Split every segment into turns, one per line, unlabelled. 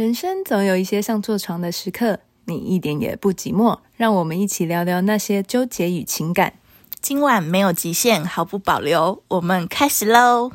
人生总有一些像坐床的时刻，你一点也不寂寞。让我们一起聊聊那些纠结与情感。
今晚没有极限，毫不保留，我们开始喽！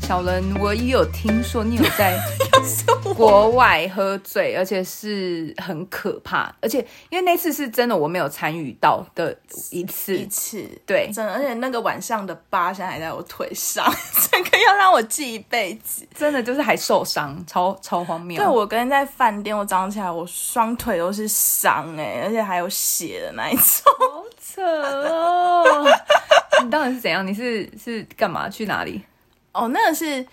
小伦，我也有听说你有在 国外喝醉，而且是很可怕，而且因为那次是真的我没有参与到的一次
一次，
对，
真的，而且那个晚上的疤现在还在我腿上，这个要让我记一辈子，
真的就是还受伤，超超荒谬。
对，我跟在饭店，我早上起来我双腿都是伤哎，而且还有血的那一种，
好扯哦！你到底是怎样？你是是干嘛？去哪里？
哦，那个是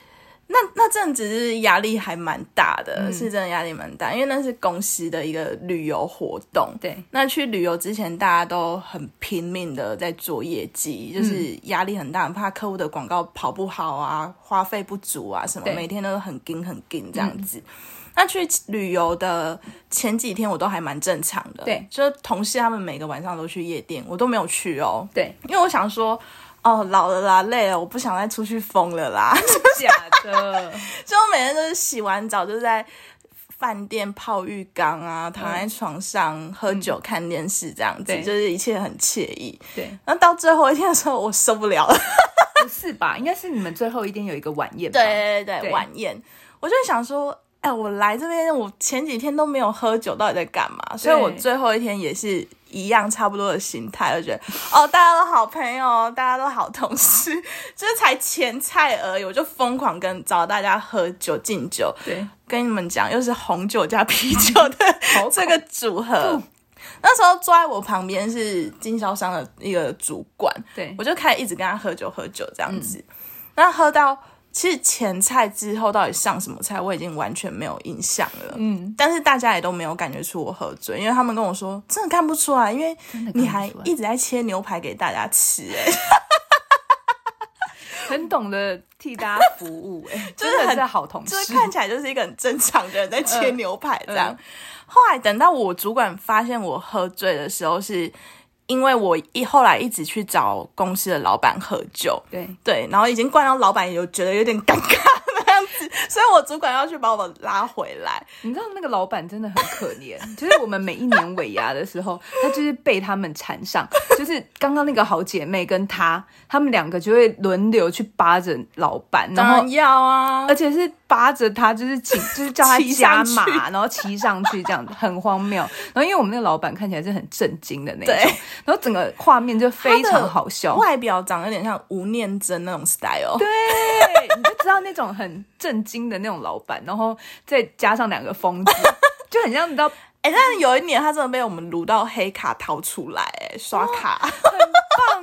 那那阵子是压力还蛮大的，
嗯、
是真的压力蛮大，因为那是公司的一个旅游活动。
对，
那去旅游之前，大家都很拼命的在做业绩，就是压力很大，很怕客户的广告跑不好啊，花费不足啊什么，每天都很紧很紧这样子。嗯、那去旅游的前几天，我都还蛮正常的。
对，
就是同事他们每个晚上都去夜店，我都没有去哦。
对，
因为我想说。哦，老了啦，累了，我不想再出去疯了啦。
假的，
就我每天都是洗完澡就在饭店泡浴缸啊，躺在床上、嗯、喝酒看电视这样子，嗯、就是一切很惬意。对，那到最后一天的时候，我受不了了。
不是吧？应该是你们最后一天有一个晚宴吧？
对对对，对晚宴。我就想说，哎，我来这边，我前几天都没有喝酒，到底在干嘛？所以我最后一天也是。一样差不多的心态，我觉得哦，大家都好朋友，大家都好同事，就是才前菜而已，我就疯狂跟找大家喝酒敬酒。
对，
跟你们讲，又是红酒加啤酒的 这个组合。那时候坐在我旁边是经销商的一个主管，
对，
我就开始一直跟他喝酒喝酒这样子，那、嗯、喝到。其实前菜之后到底上什么菜，我已经完全没有印象了。嗯，但是大家也都没有感觉出我喝醉，因为他们跟我说真的看不出来，因为你还一直在切牛排给大家吃，哎，
很懂得替大家服务，哎，就是很好同事，
就是看起来就是一个很正常的人在切牛排这样。嗯嗯、后来等到我主管发现我喝醉的时候是。因为我一后来一直去找公司的老板喝酒，
对。
对，然后已经灌到老板有觉得有点尴尬。那样子，所以我主管要去把我拉回来。
你知道那个老板真的很可怜，就是我们每一年尾牙的时候，他就是被他们缠上，就是刚刚那个好姐妹跟他，他们两个就会轮流去扒着老板，然后
要啊，
而且是扒着他，就是请，就是叫他加码，然后骑上去这样子，很荒谬。然后因为我们那个老板看起来是很震惊的那种。然后整个画面就非常好笑，
外表长得有点像吴念真那种 style，
对，道那种很震惊的那种老板，然后再加上两个疯子，就很像你知道，
哎、欸，但是有一年他真的被我们撸到黑卡掏出来，哎，刷卡，
很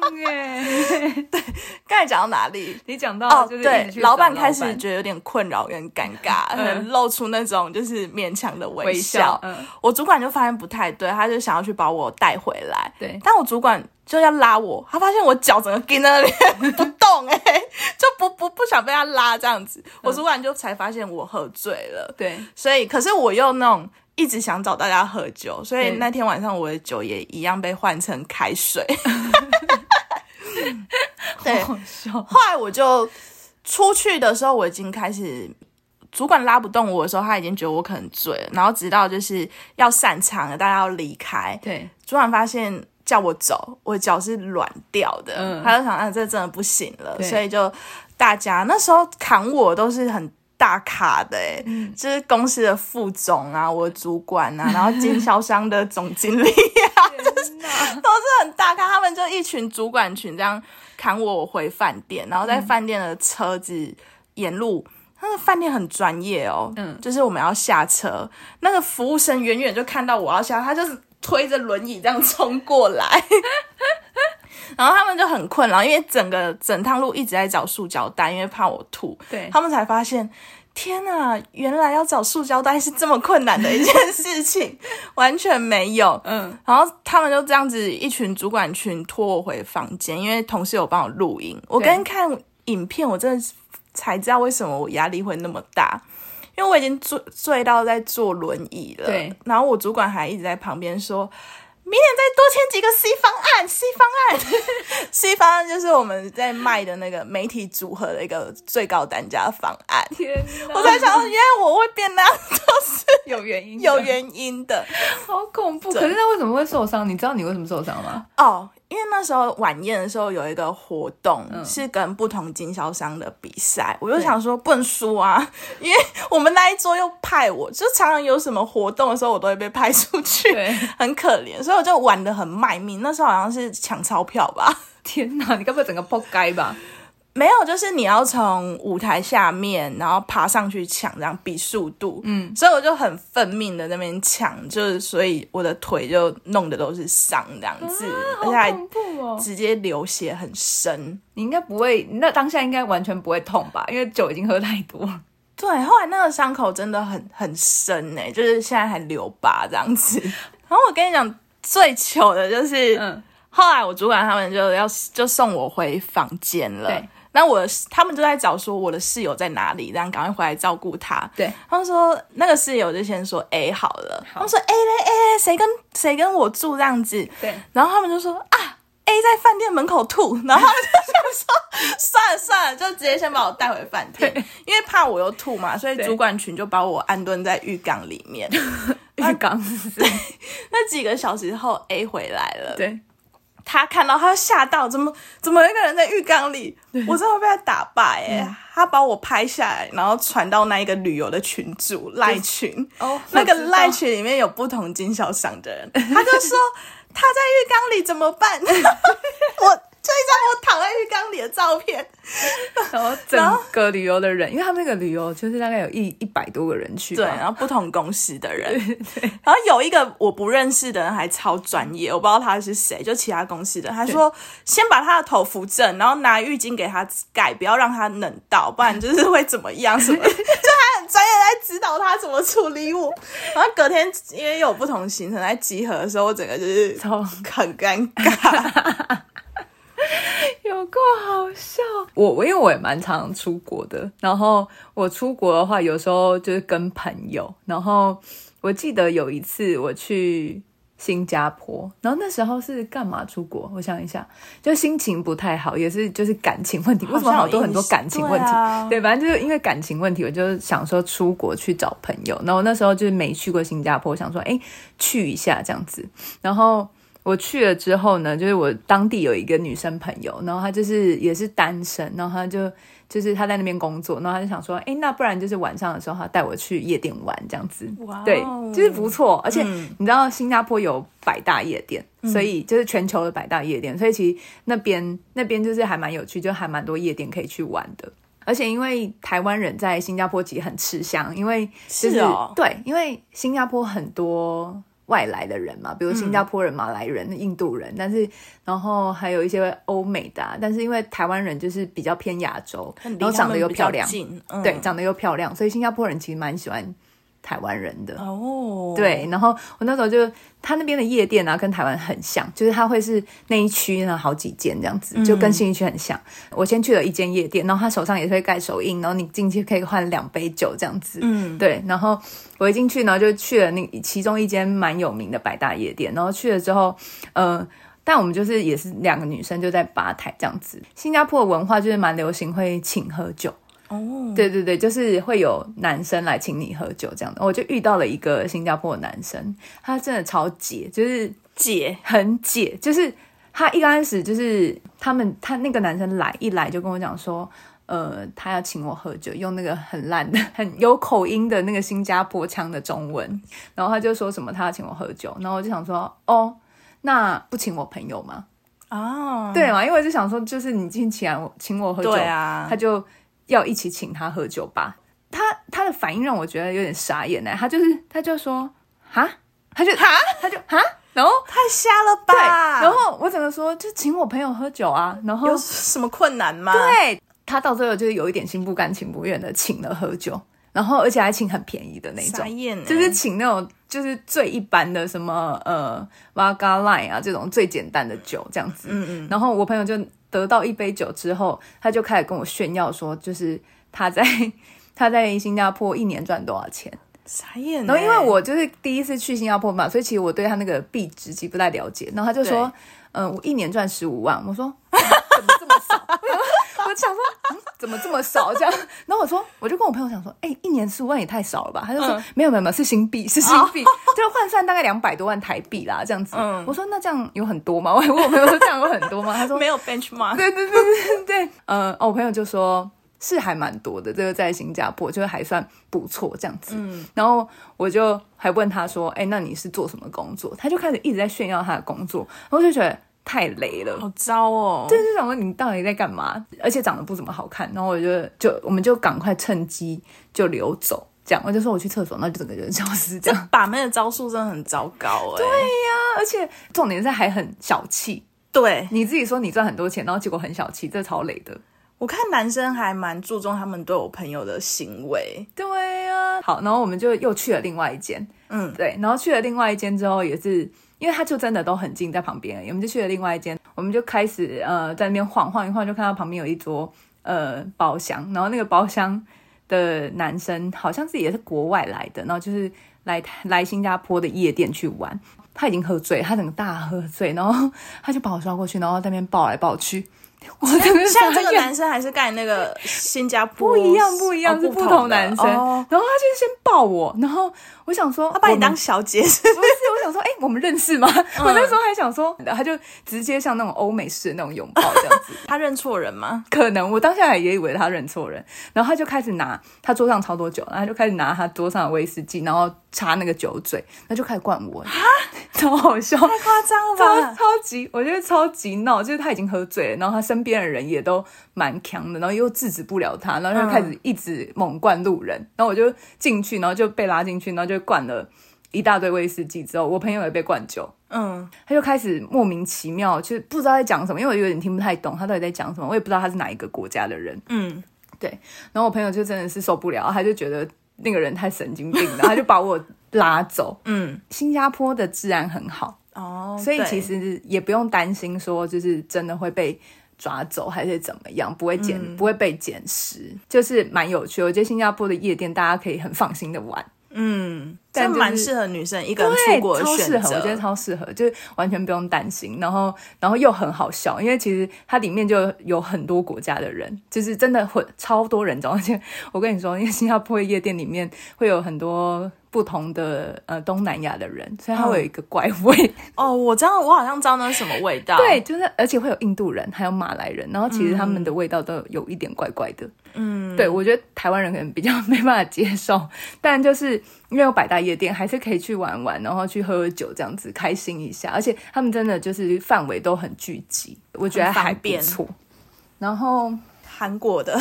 棒哎，
对，刚才讲到哪里？
你讲到就是老
对，老板。开始觉得有点困扰，有点尴尬，嗯、露出那种就是勉强的微笑。微笑嗯、我主管就发现不太对，他就想要去把我带回来，
对，
但我主管就要拉我，他发现我脚整个跟在那里 不动，哎，就不不不想被他拉这样子，我主管就才发现我喝醉了，
对，
所以可是我又那种。一直想找大家喝酒，所以那天晚上我的酒也一样被换成开水。
对，
后来我就出去的时候，我已经开始主管拉不动我的时候，他已经觉得我可能醉了。然后直到就是要散场了，大家要离开，
对，
主管发现叫我走，我脚是软掉的，嗯，他就想，啊，这真的不行了，所以就大家那时候扛我都是很。大咖的就是公司的副总啊，我的主管啊，然后经销商的总经理啊，就是 都是很大咖。他们就一群主管群这样砍我回饭店，然后在饭店的车子沿路，那个饭店很专业哦，嗯，就是我们要下车，那个服务生远远就看到我要下，他就是推着轮椅这样冲过来，然后他们就很困扰，因为整个整趟路一直在找塑胶袋，因为怕我吐，
对，
他们才发现。天呐，原来要找塑胶袋是这么困难的一件事情，完全没有。嗯，然后他们就这样子一群主管群拖我回房间，因为同事有帮我录音。我跟看影片，我真的才知道为什么我压力会那么大，因为我已经醉醉到在坐轮椅了。
对，
然后我主管还一直在旁边说。明年再多签几个 C 方案，C 方案，C 方案就是我们在卖的那个媒体组合的一个最高单价方案。
天！
我在想，原来我会变那样，都是
有原因，
有原因的，
好恐怖。可是那为什么会受伤？你知道你为什么受伤吗？
哦。因为那时候晚宴的时候有一个活动，是跟不同经销商的比赛，嗯、我就想说不能输啊，因为我们那一桌又派我，就常常有什么活动的时候，我都会被派出去，很可怜，所以我就玩的很卖命。那时候好像是抢钞票吧？
天哪，你该不会整个破街吧？
没有，就是你要从舞台下面，然后爬上去抢，这样比速度。嗯，所以我就很奋命的在那边抢，就是所以我的腿就弄得都是伤这样子，而且还直接流血很深。
你应该不会，那当下应该完全不会痛吧？因为酒已经喝太多。
对，后来那个伤口真的很很深呢，就是现在还留疤这样子。然后我跟你讲，最糗的就是，嗯、后来我主管他们就要就送我回房间了。对。那我他们就在找说我的室友在哪里，然后赶快回来照顾他。对，他们说那个室友就先说 A 好了，好他们说 A 嘞 A 嘞，谁跟谁跟我住这样子？对，然后他们就说啊 A 在饭店门口吐，然后他们就想说算了算了，就直接先把我带回饭店，因为怕我又吐嘛，所以主管群就把我安顿在浴缸里面。
浴缸
对，那几个小时后 A 回来了，对。他看到，他吓到，怎么怎么有一个人在浴缸里？我真的被他打败哎！嗯、他把我拍下来，然后传到那一个旅游的群组赖群。哦，那个赖群里面有不同经销商的人，他就说 他在浴缸里怎么办？我。这一张我躺在浴缸里的照片，
然后整个旅游的人，因为他们那个旅游就是大概有一一百多个人去，
对，然后不同公司的人，对，对，然后有一个我不认识的人还超专业，我不知道他是谁，就其他公司的，他说先把他的头扶正，然后拿浴巾给他盖，不要让他冷到，不然就是会怎么样什么，就他很专业在指导他怎么处理我，然后隔天因为有不同行程在集合的时候，我整个就是超很尴尬。
有够好笑！我我因为我也蛮常出国的，然后我出国的话，有时候就是跟朋友。然后我记得有一次我去新加坡，然后那时候是干嘛出国？我想一下，就心情不太好，也是就是感情问题。为什么好多很多感情问题？对啊，对，反正就是因为感情问题，我就想说出国去找朋友。然后那时候就是没去过新加坡，想说哎去一下这样子，然后。我去了之后呢，就是我当地有一个女生朋友，然后她就是也是单身，然后她就就是她在那边工作，然后她就想说，哎，那不然就是晚上的时候，她带我去夜店玩这样子，哇 Wow，对，就是不错。而且你知道新加坡有百大夜店，嗯、所以就是全球的百大夜店，所以其实那边那边就是还蛮有趣，就还蛮多夜店可以去玩的。而且因为台湾人在新加坡其实很吃香，因为、就是、是哦，对，因为新加坡很多。外来的人嘛，比如新加坡人、马来人、嗯、印度人，但是然后还有一些欧美的、啊，但是因为台湾人就是比较偏亚洲，然后长得又漂亮，嗯、对，长得又漂亮，所以新加坡人其实蛮喜欢。台湾人的哦，对，然后我那时候就他那边的夜店啊，跟台湾很像，就是他会是那一区呢好几间这样子，就跟新一区很像。嗯、我先去了一间夜店，然后他手上也是会盖手印，然后你进去可以换两杯酒这样子，嗯，对。然后我一进去呢，就去了那其中一间蛮有名的百大夜店，然后去了之后，呃，但我们就是也是两个女生就在吧台这样子。新加坡的文化就是蛮流行会请喝酒。哦，oh. 对对对，就是会有男生来请你喝酒这样的。我就遇到了一个新加坡的男生，他真的超解，就是解很解，就是他一开始就是他们他那个男生来一来就跟我讲说，呃，他要请我喝酒，用那个很烂的、很有口音的那个新加坡腔的中文，然后他就说什么他要请我喝酒，然后我就想说，哦，那不请我朋友吗？哦，oh. 对嘛，因为我就想说，就是你今天请我请我喝酒，对啊，他就。要一起请他喝酒吧，他他的反应让我觉得有点傻眼呢。他就是他就说哈，他就哈，他就哈，然后
太瞎了吧。对，
然后我怎么说就请我朋友喝酒啊？然后
有什么困难吗？
对，他到最后就是有一点心不甘情不愿的请了喝酒，然后而且还请很便宜的那种，就是请那种就是最一般的什么呃 Lime 啊这种最简单的酒这样子。嗯嗯，然后我朋友就。得到一杯酒之后，他就开始跟我炫耀说，就是他在 他在新加坡一年赚多少钱，
傻眼。
然后因为我就是第一次去新加坡嘛，所以其实我对他那个币值其实不太了解。然后他就说，嗯，我一年赚十五万。我说 怎么这么少？我想说，嗯，怎么这么少？这样。然后我说，我就跟我朋友讲说，哎，一年十五万也太少了吧？他就说，没有没有没有，是新币，是新币，就换算大概两百多万台币啦，这样子。嗯，我说那这样有很多吗？我还问我朋友说这样有很多吗？他说
没有 benchmark。
对对对对对，嗯，哦，我朋友就说。是还蛮多的，这个在新加坡就是还算不错这样子。嗯，然后我就还问他说：“哎，那你是做什么工作？”他就开始一直在炫耀他的工作，然后我就觉得太雷了，
好糟哦。
就是想问你到底在干嘛？而且长得不怎么好看。然后我就就我们就赶快趁机就溜走，这样我就说我去厕所，那就整个人消失。这样
把妹的招数真的很糟糕哎。
对呀，而且重点是还很小气。
对，
你自己说你赚很多钱，然后结果很小气，这超雷的。
我看男生还蛮注重他们对我朋友的行为，
对呀、啊。好，然后我们就又去了另外一间，嗯，对，然后去了另外一间之后，也是因为他就真的都很近，在旁边，我们就去了另外一间，我们就开始呃在那边晃晃一晃，就看到旁边有一桌呃包厢，然后那个包厢的男生好像是也是国外来的，然后就是来来新加坡的夜店去玩，他已经喝醉，他整个大喝醉，然后他就把我抓过去，然后在那边抱来抱去。我
像这个男生还是干那个新加坡
不一样，不一样、哦、是不同男生。哦、然后他就先抱我，然后我想说
他把你当小姐是不是？
我想说，哎、欸，我们认识吗？嗯、我那时候还想说，他就直接像那种欧美式的那种拥抱这样子。
他认错人吗？
可能，我当下也以为他认错人。然后他就开始拿他桌上超多酒，然后他就开始拿他桌上的威士忌，然后插那个酒嘴，那就开始灌我。超好笑，
太夸张了吧！
超超级，我觉得超级闹，就是他已经喝醉了，然后他身边的人也都蛮强的，然后又制止不了他，然后就开始一直猛灌路人，嗯、然后我就进去，然后就被拉进去，然后就灌了一大堆威士忌之后，我朋友也被灌酒，嗯，他就开始莫名其妙，就不知道在讲什么，因为我有点听不太懂他到底在讲什么，我也不知道他是哪一个国家的人，嗯，对，然后我朋友就真的是受不了，他就觉得那个人太神经病了，他就把我。拉走，嗯，新加坡的治安很好哦，所以其实也不用担心说就是真的会被抓走还是怎么样，不会捡，嗯、不会被捡拾，就是蛮有趣。我觉得新加坡的夜店大家可以很放心的玩。嗯，
但蛮适合女生一个人出国的选择，
超适合，我觉得超适合，就是完全不用担心，然后然后又很好笑，因为其实它里面就有很多国家的人，就是真的会超多人，而且我跟你说，因为新加坡的夜店里面会有很多。不同的呃东南亚的人，所以它会有一个怪味。
嗯、哦，我知道，我好像知道那是什么味道。
对，就是而且会有印度人，还有马来人，然后其实他们的味道都有一点怪怪的。嗯，对，我觉得台湾人可能比较 没办法接受，但就是因为有百大夜店，还是可以去玩玩，然后去喝喝酒，这样子开心一下。而且他们真的就是范围都很聚集，我觉得还不错。然后
韩国的。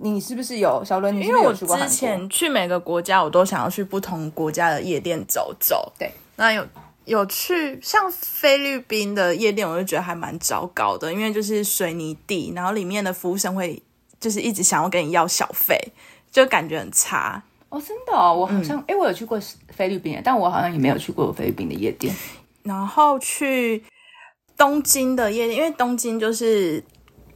你是不是有小伦？
因为我之前去每个国家，我都想要去不同国家的夜店走走。
对，
那有有去像菲律宾的夜店，我就觉得还蛮糟糕的，因为就是水泥地，然后里面的服务生会就是一直想要跟你要小费，就感觉很差。
哦，真的哦，我好像哎、嗯，我有去过菲律宾，但我好像也没有去过菲律宾的夜店。
然后去东京的夜店，因为东京就是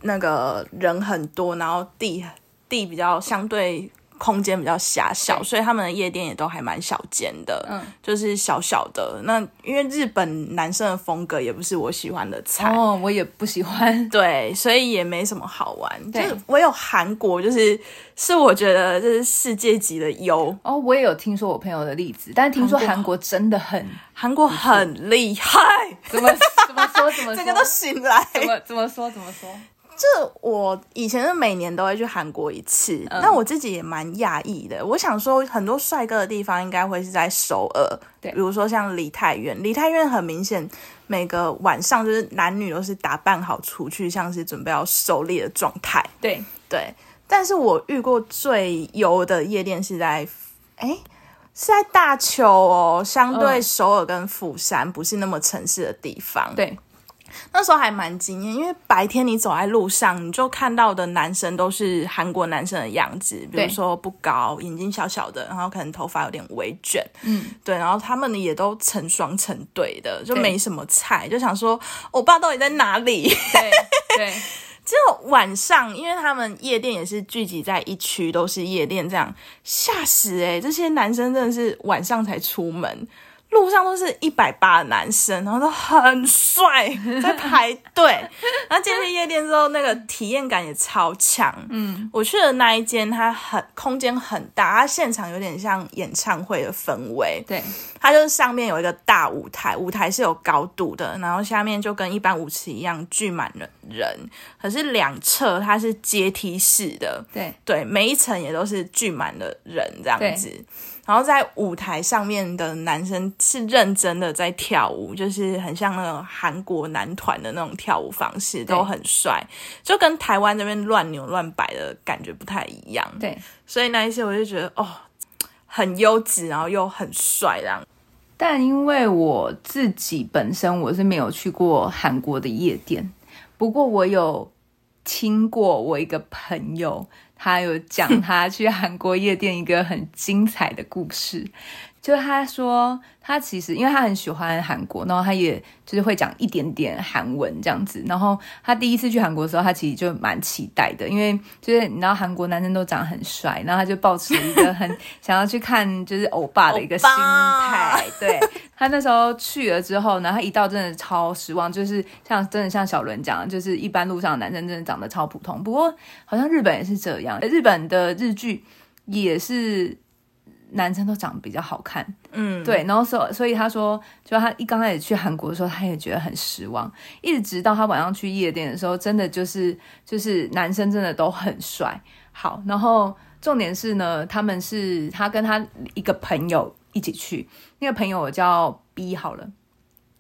那个人很多，然后地。地比较相对空间比较狭小，所以他们的夜店也都还蛮小间的，嗯，就是小小的。那因为日本男生的风格也不是我喜欢的菜。
哦，我也不喜欢，
对，所以也没什么好玩。对。就是我有韩国，就是是我觉得这是世界级的优。
哦。我也有听说我朋友的例子，但是听说韩国真的很
韩国很厉害，
怎么怎么说怎么说，
整 个都醒来，
怎么怎么说怎么说。
这我以前是每年都会去韩国一次，那、嗯、我自己也蛮讶异的。我想说，很多帅哥的地方应该会是在首尔，对，比如说像梨泰院，梨泰院很明显，每个晚上就是男女都是打扮好出去，像是准备要狩猎的状态。
对
对，但是我遇过最油的夜店是在，哎，是在大邱哦，相对首尔跟釜山不是那么城市的地方。
对。
那时候还蛮惊艳，因为白天你走在路上，你就看到的男生都是韩国男生的样子，比如说不高，眼睛小小的，然后可能头发有点微卷，嗯，对，然后他们也都成双成对的，就没什么菜，就想说我爸到底在哪里？
对对
只有晚上，因为他们夜店也是聚集在一区，都是夜店，这样吓死诶、欸、这些男生真的是晚上才出门。路上都是一百八的男生，然后都很帅，在排队。然后进去夜店之后，那个体验感也超强。嗯，我去的那一间，它很空间很大，它现场有点像演唱会的氛围。
对，
它就是上面有一个大舞台，舞台是有高度的，然后下面就跟一般舞池一样聚满了人。可是两侧它是阶梯式的，对对，每一层也都是聚满了人这样子。然后在舞台上面的男生是认真的在跳舞，就是很像那种韩国男团的那种跳舞方式，都很帅，就跟台湾这边乱扭乱摆的感觉不太一样。对，所以那一些我就觉得哦，很优质，然后又很帅这样。
但因为我自己本身我是没有去过韩国的夜店，不过我有听过我一个朋友。他有讲他去韩国夜店一个很精彩的故事，就他说他其实因为他很喜欢韩国，然后他也就是会讲一点点韩文这样子。然后他第一次去韩国的时候，他其实就蛮期待的，因为就是你知道韩国男生都长得很帅，然后他就抱持一个很想要去看就是欧巴的一个心态，对。他那时候去了之后，然后他一到真的超失望，就是像真的像小伦讲的，就是一般路上的男生真的长得超普通。不过好像日本也是这样，日本的日剧也是男生都长得比较好看，嗯，对。然后所所以他说，就他一刚开始去韩国的时候，他也觉得很失望，一直直到他晚上去夜店的时候，真的就是就是男生真的都很帅。好，然后重点是呢，他们是他跟他一个朋友。一起去，那个朋友我叫 B 好了，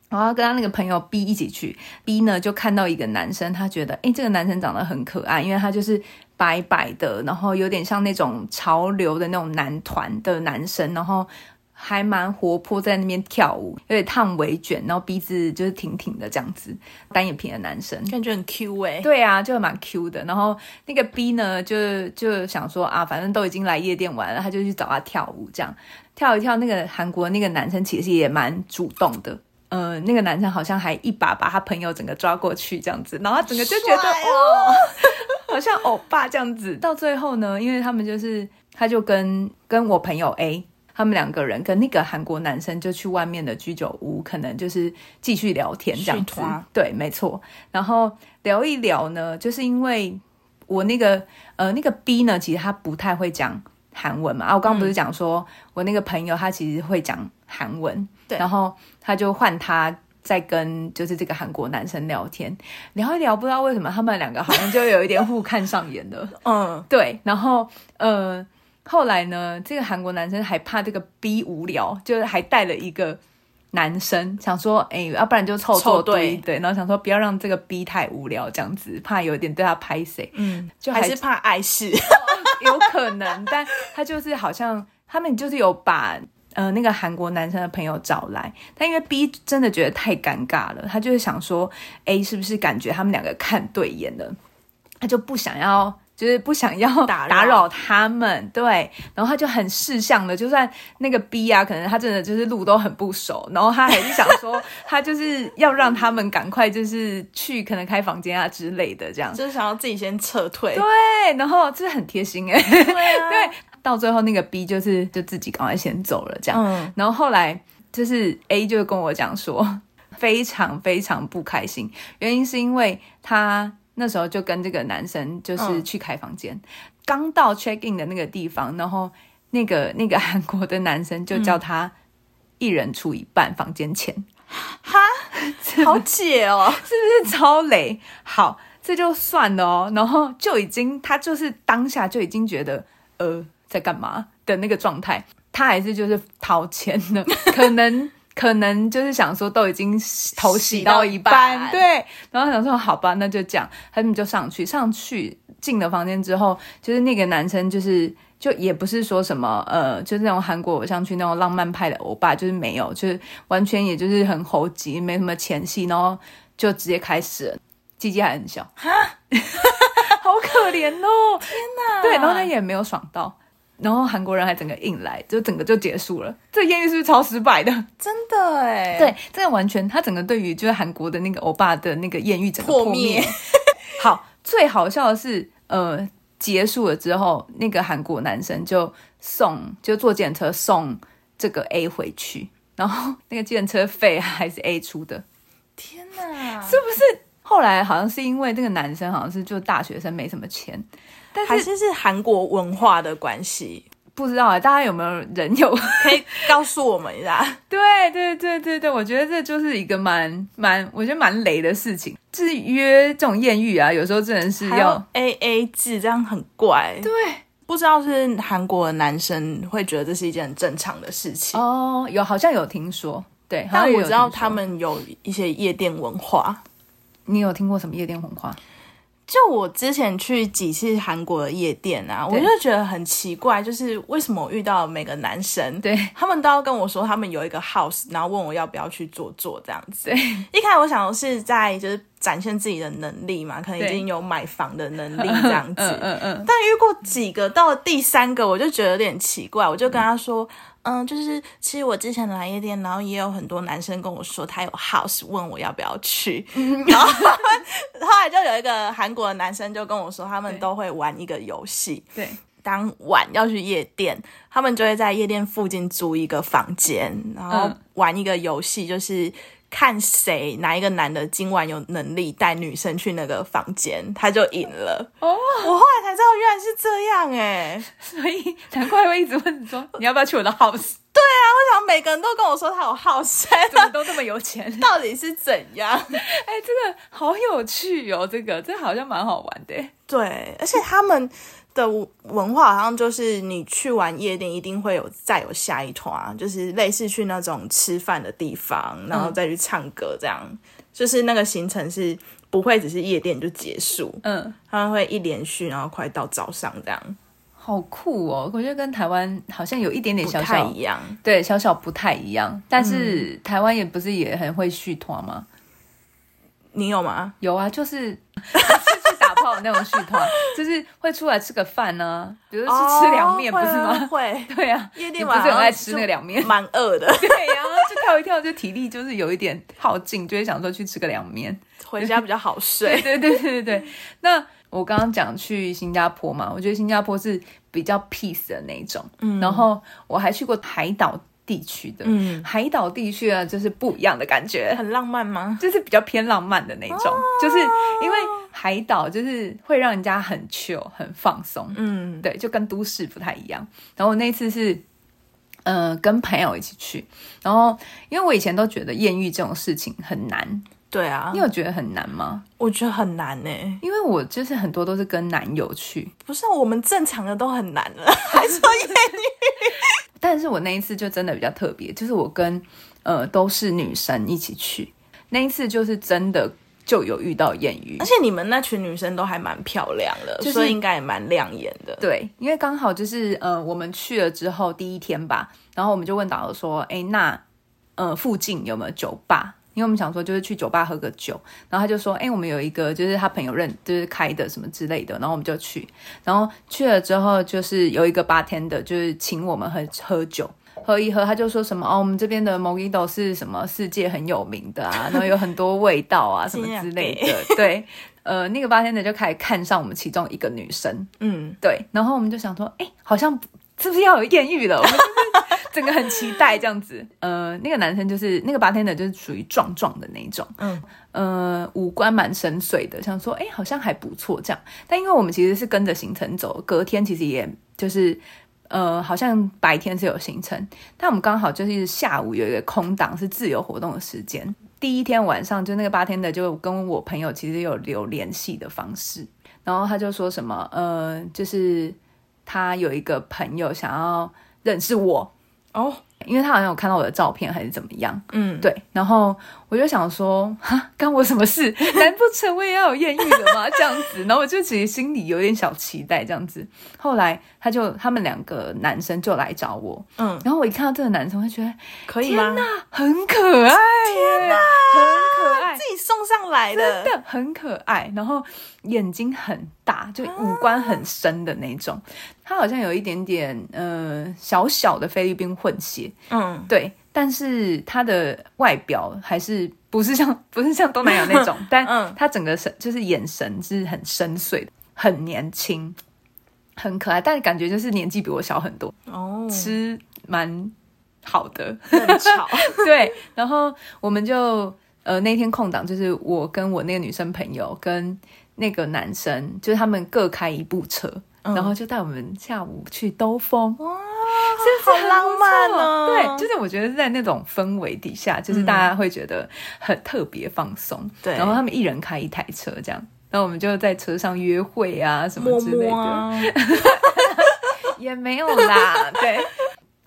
然后跟他那个朋友 B 一起去，B 呢就看到一个男生，他觉得诶，这个男生长得很可爱，因为他就是白白的，然后有点像那种潮流的那种男团的男生，然后。还蛮活泼，在那边跳舞，有点烫围卷，然后鼻子就是挺挺的这样子，单眼皮的男生，
感觉很 Q 哎、欸。
对啊，就蛮 Q 的。然后那个 B 呢，就就想说啊，反正都已经来夜店玩了，他就去找他跳舞，这样跳一跳。那个韩国那个男生其实也蛮主动的，呃，那个男生好像还一把把他朋友整个抓过去这样子，然后他整个就觉得哦，好像欧巴这样子。到最后呢，因为他们就是，他就跟跟我朋友 A。他们两个人跟那个韩国男生就去外面的居酒屋，可能就是继续聊天这样子。对，没错。然后聊一聊呢，就是因为我那个呃那个 B 呢，其实他不太会讲韩文嘛。啊，我刚刚不是讲说、嗯、我那个朋友他其实会讲韩文，对。然后他就换他在跟就是这个韩国男生聊天，聊一聊，不知道为什么他们两个好像就有一点互看上眼了。嗯，对。然后呃。后来呢，这个韩国男生还怕这个 B 无聊，就是还带了一个男生，想说，哎，要不然就凑凑对对，然后想说不要让这个 B 太无聊，这样子怕有点对他拍谁，
嗯，就还，还是怕碍事，
有可能，但他就是好像他们就是有把呃那个韩国男生的朋友找来，但因为 B 真的觉得太尴尬了，他就是想说，A 是不是感觉他们两个看对眼了，他就不想要。就是不想要打扰。他们，对，然后他就很识相的，就算那个 B 啊，可能他真的就是路都很不熟，然后他还是想说，他就是要让他们赶快就是去可能开房间啊之类的，这样，
就是想要自己先撤退，
对，然后这很贴心哎，对啊，对，到最后那个 B 就是就自己赶快先走了，这样，嗯，然后后来就是 A 就跟我讲说，非常非常不开心，原因是因为他。那时候就跟这个男生就是去开房间，刚、嗯、到 check in 的那个地方，然后那个 那个韩国的男生就叫他一人出一半房间钱，
哈，好解哦，
是不是超雷？好，这就算了哦，然后就已经他就是当下就已经觉得呃在干嘛？的那个状态，他还是就是掏钱的，可能。可能就是想说都已经头洗到一半，一半对，然后想说好吧，那就这样，他们就上去，上去进了房间之后，就是那个男生就是就也不是说什么呃，就是那种韩国偶像剧那种浪漫派的欧巴，就是没有，就是完全也就是很猴急，没什么前戏，然后就直接开始了，鸡鸡还很小，哈，好可怜哦，天哪，对，然后他也没有爽到。然后韩国人还整个硬来，就整个就结束了。这艳遇是不是超失败的？
真的哎，
对，这个完全他整个对于就是韩国的那个欧巴的那个艳遇整个破灭。破灭 好，最好笑的是，呃，结束了之后，那个韩国男生就送，就坐计程车送这个 A 回去，然后那个计程车费 还是 A 出的。
天哪，
是不是？后来好像是因为那个男生好像是就大学生没什么钱，但是
还是是韩国文化的关系。
不知道啊，大家有没有人有
可以 告诉我们一下？
对对对对对，我觉得这就是一个蛮蛮，我觉得蛮雷的事情。就是约这种艳遇啊，有时候真的是要
A A 制，这样很怪。
对，
不知道是韩国的男生会觉得这是一件很正常的事情
哦。有好像有听说，对，
但我知道他们有一些夜店文化。
你有听过什么夜店文化？
就我之前去几次韩国的夜店啊，我就觉得很奇怪，就是为什么我遇到每个男生，
对，
他们都要跟我说他们有一个 house，然后问我要不要去做做这样子。对，一开始我想的是在就是展现自己的能力嘛，可能已经有买房的能力这样子。嗯嗯嗯。但遇过几个，到了第三个我就觉得有点奇怪，我就跟他说。嗯，就是其实我之前来夜店，然后也有很多男生跟我说他有 house，问我要不要去。然后他们后来就有一个韩国的男生就跟我说，他们都会玩一个游戏。
对，
当晚要去夜店，他们就会在夜店附近租一个房间，然后玩一个游戏，就是。看谁哪一个男的今晚有能力带女生去那个房间，他就赢了。哦，我后来才知道原来是这样哎，
所以难怪我一直问你说你要不要去我的 house。
对啊，我想每个人都跟我说他有 house，
怎么都这么有钱？
到底是怎样？哎，
这个好有趣哦，这个这个好像蛮好玩的。
对，而且他们。的文化好像就是你去完夜店一定会有再有下一团，就是类似去那种吃饭的地方，然后再去唱歌这样，嗯、就是那个行程是不会只是夜店就结束，嗯，他们会一连续，然后快到早上这样，
好酷哦！我觉得跟台湾好像有一点点小小
一样，
对，小小不太一样，但是台湾也不是也很会续团吗？
你有吗？
有啊，就是。泡那种续团，就是会出来吃个饭呢、啊，比如说吃吃凉面，不是吗？
会，
对呀、啊，
夜店
不是很爱吃那个凉面，
蛮饿的。
对呀、啊，就跳一跳，就体力就是有一点耗尽，就会想说去吃个凉面，
回家比较好睡。
对对对对对。那我刚刚讲去新加坡嘛，我觉得新加坡是比较 peace 的那种，嗯，然后我还去过海岛。地区的，嗯，海岛地区啊，就是不一样的感觉，
很浪漫吗？
就是比较偏浪漫的那种，哦、就是因为海岛就是会让人家很 chill 很放松，嗯，对，就跟都市不太一样。然后我那次是，呃，跟朋友一起去，然后因为我以前都觉得艳遇这种事情很难，
对啊，
你有觉得很难吗？
我觉得很难呢，
因为我就是很多都是跟男友去，
不是我们正常的都很难了，还说艳遇。
但是我那一次就真的比较特别，就是我跟呃都是女生一起去，那一次就是真的就有遇到艳遇，
而且你们那群女生都还蛮漂亮的，就是、所以应该也蛮亮眼的。
对，因为刚好就是呃我们去了之后第一天吧，然后我们就问导游说，哎，那呃附近有没有酒吧？因为我们想说就是去酒吧喝个酒，然后他就说，哎，我们有一个就是他朋友认就是开的什么之类的，然后我们就去，然后去了之后就是有一个 bartender 就是请我们喝喝酒，喝一喝，他就说什么哦，我们这边的 Mojito 是什么世界很有名的啊，然后有很多味道啊什么之类的，对，呃，那个 bartender 就开始看上我们其中一个女生，嗯，对，然后我们就想说，哎，好像是不是要有艳遇了？整个很期待这样子，呃，那个男生就是那个 bartender 就是属于壮壮的那种，嗯，呃，五官蛮深邃的，想说，哎，好像还不错这样。但因为我们其实是跟着行程走，隔天其实也就是，呃，好像白天是有行程，但我们刚好就是下午有一个空档是自由活动的时间。第一天晚上就那个 bartender 就跟我朋友其实有留联系的方式，然后他就说什么，呃，就是他有一个朋友想要认识我。哦，oh, 因为他好像有看到我的照片还是怎么样，嗯，对，然后我就想说，哈，干我什么事？难不成我也要有艳遇的吗？这样子，然后我就其实心里有点小期待这样子。后来他就他们两个男生就来找我，嗯，然后我一看到这个男生，我就觉得
可以吗？
天哪，很可爱，
天哪，很送上来的，
真的很可爱，然后眼睛很大，就五官很深的那种。他好像有一点点呃小小的菲律宾混血，嗯，对。但是他的外表还是不是像 不是像东南亚那种，但他整个神就是眼神是很深邃，很年轻，很可爱，但是感觉就是年纪比我小很多。哦，吃蛮好的，
很巧，
对，然后我们就呃那天空档就是我跟我那个女生朋友跟那个男生，就是他们各开一部车，嗯、然后就带我们下午去兜风。是不是好浪漫呢？对，就是我觉得在那种氛围底下，就是大家会觉得很特别放松。对，然后他们一人开一台车，这样，然后我们就在车上约会啊什么之类的，摸摸啊、也没有啦。对，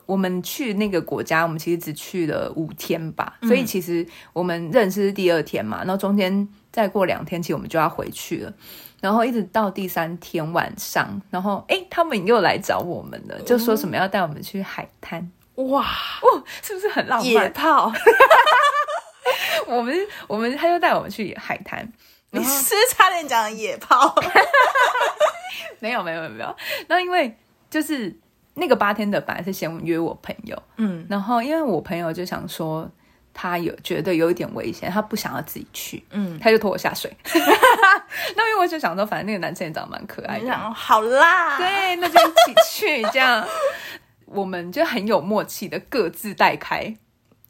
我们去那个国家，我们其实只去了五天吧，所以其实我们认识是第二天嘛，然后中间再过两天，其实我们就要回去了。然后一直到第三天晚上，然后哎，他们又来找我们了，就说什么要带我们去海滩。哇哦，是不是很浪漫？
野炮。
我们我们他就带我们去海滩。
你是差点讲野炮？
没有没有没有。那因为就是那个八天的本来是先约我朋友，嗯，然后因为我朋友就想说。他有觉得有一点危险，他不想要自己去，嗯，他就拖我下水。那因为我就想说，反正那个男生也长得蛮可爱的，
想好啦，
对，那就一起去，这样我们就很有默契的各自带开。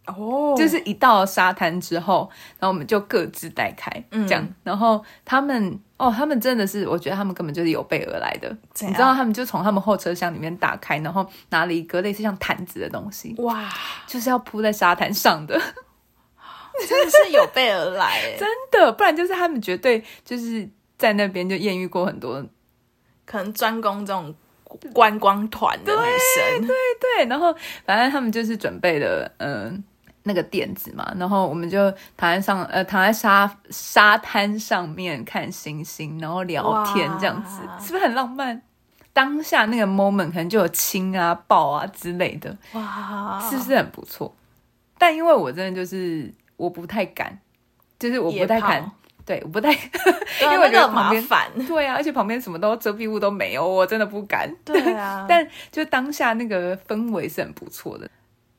哦，就是一到沙滩之后，然后我们就各自带开，嗯、这样，然后他们哦，他们真的是，我觉得他们根本就是有备而来的。你知道，他们就从他们后车厢里面打开，然后拿了一个类似像毯子的东西，哇，就是要铺在沙滩上的，
真的是有备而来，
真的，不然就是他们绝对就是在那边就艳遇过很多，
可能专攻这种观光团的女生，
对对对，然后反正他们就是准备的，嗯。那个垫子嘛，然后我们就躺在上，呃，躺在沙沙滩上面看星星，然后聊天这样子，是不是很浪漫？当下那个 moment 可能就有亲啊、抱啊之类的，哇，是不是很不错？但因为我真的就是我不太敢，就是我不太敢，炮对，我不太，因为我觉得旁边
烦，
对啊，而且旁边什么都遮蔽物都没有，我真的不敢。
对啊，
但就当下那个氛围是很不错的。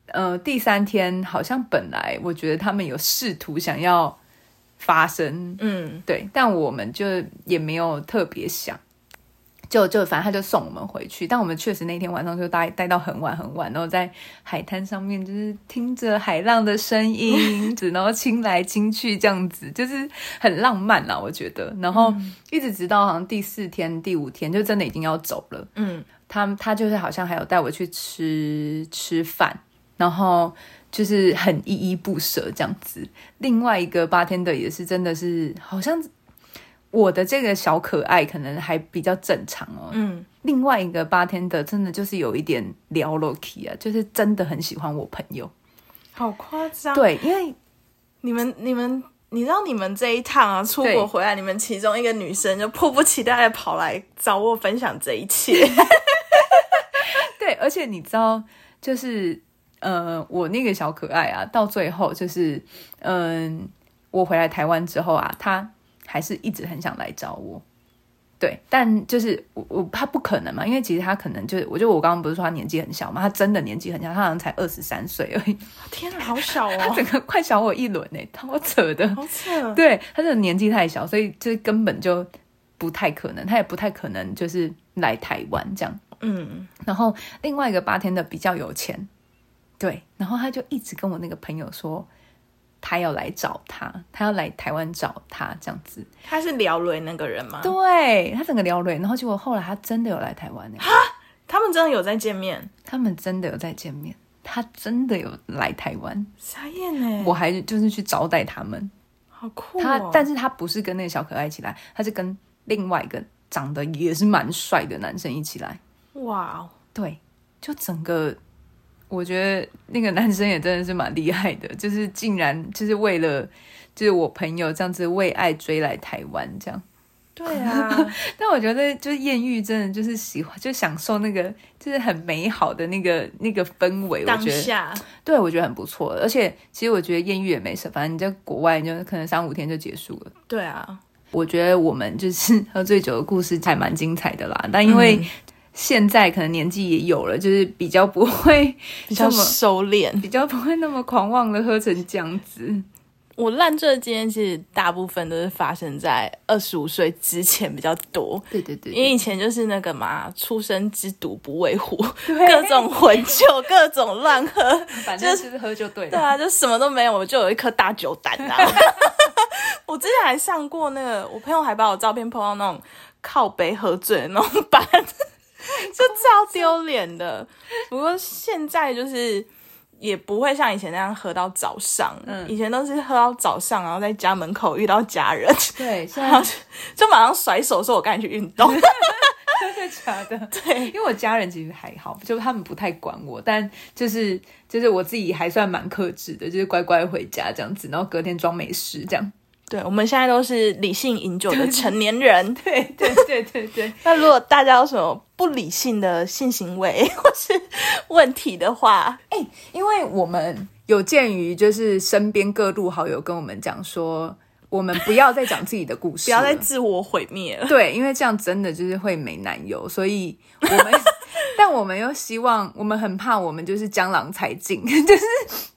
呃，第三天好像本来我觉得他们有试图想要发生，嗯，对，但我们就也没有特别想，就就反正他就送我们回去，但我们确实那天晚上就待待到很晚很晚，然后在海滩上面就是听着海浪的声音，然后亲来亲去这样子，就是很浪漫啦，我觉得。然后一直直到好像第四天、第五天，就真的已经要走了，嗯，他他就是好像还有带我去吃吃饭。然后就是很依依不舍这样子。另外一个 bartender 也是真的是，好像我的这个小可爱可能还比较正常哦。嗯，另外一个 bartender 真的就是有一点撩 Loki 啊，就是真的很喜欢我朋友，
好夸张。
对，因为
你们你们你知道你们这一趟啊出国回来，你们其中一个女生就迫不及待的跑来找我分享这一切。
对，而且你知道就是。呃，我那个小可爱啊，到最后就是，嗯、呃，我回来台湾之后啊，他还是一直很想来找我。对，但就是我我他不可能嘛，因为其实他可能就是，我就我刚刚不是说他年纪很小嘛，他真的年纪很小，他好像才二十三岁而已。
天哪，好小哦！
他整个快小我一轮呢，好扯的，
好扯。
对，他这个年纪太小，所以就是根本就不太可能，他也不太可能就是来台湾这样。嗯，然后另外一个八天的比较有钱。对，然后他就一直跟我那个朋友说，他要来找他，他要来台湾找他这样子。
他是辽瑞那个人吗？
对，他整个辽瑞，然后结果后来他真的有来台湾呢。
哈，他们真的有在见面？
他们真的有在见面？他真的有来台湾？
傻眼呢！
我还就是去招待他们，
好酷哦。
他，但是他不是跟那个小可爱一起来，他是跟另外一个长得也是蛮帅的男生一起来。哇，对，就整个。我觉得那个男生也真的是蛮厉害的，就是竟然就是为了就是我朋友这样子为爱追来台湾这样。
对啊，
但我觉得就是艳遇真的就是喜欢就享受那个就是很美好的那个那个氛围，
当下，
我觉得对我觉得很不错。而且其实我觉得艳遇也没什么，反正你在国外就可能三五天就结束了。
对啊，
我觉得我们就是喝醉酒的故事还蛮精彩的啦，但因为。现在可能年纪也有了，就是比较不会
比较收敛，
比较不会那么狂妄的喝成这样子。
我烂醉的经验其实大部分都是发生在二十五岁之前比较多。
对对对，
因为以前就是那个嘛，出生之犊不畏虎，各种混酒，各种乱喝，
反正就是喝就对了。
对啊，就什么都没有，我就有一颗大酒胆啊！我之前还上过那个，我朋友还把我照片 po 到那种靠背喝醉的那种版，就超丢脸的。不过现在就是。也不会像以前那样喝到早上，嗯，以前都是喝到早上，然后在家门口遇到家人，
对，现在
就马上甩手说：“我赶紧去运动。”
真的假的？
对，
因为我家人其实还好，就他们不太管我，但就是就是我自己还算蛮克制的，就是乖乖回家这样子，然后隔天装没事这样。
对，我们现在都是理性饮酒的成年人。
对对对对对。
那如果大家有什么不理性的性行为或是问题的话，
哎，因为我们有鉴于就是身边各路好友跟我们讲说，我们不要再讲自己的故事，
不要再自我毁灭了。
对，因为这样真的就是会没男友，所以我们。但我们又希望，我们很怕，我们就是江郎才尽，就是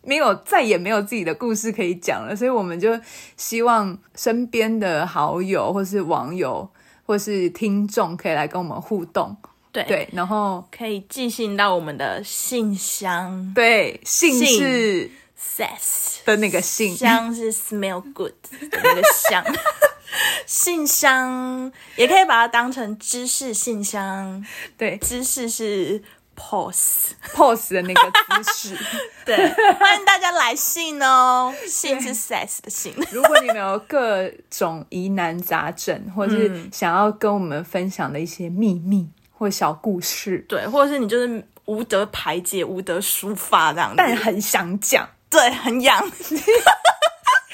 没有再也没有自己的故事可以讲了，所以我们就希望身边的好友，或是网友，或是听众，可以来跟我们互动。
对
对，然后
可以寄信到我们的信箱。
对，信是
sex
的那个信，
香是 smell good 的那个香。信箱也可以把它当成知识信箱，
对，
知识是 pose
pose 的那个姿势，
对，欢迎大家来信哦，信是 sex 的信。
如果你们有各种疑难杂症，或是想要跟我们分享的一些秘密或小故事，
对，或者是你就是无得排解、无得抒发这样子，
但很想讲，
对，很痒。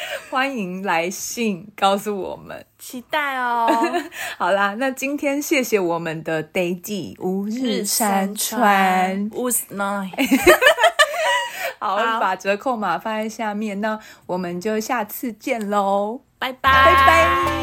欢迎来信告诉我们，
期待哦。
好啦，那今天谢谢我们的 Daisy 吴日山川
nine？
好，好，把折扣码放在下面，那我们就下次见喽，
拜拜，
拜拜。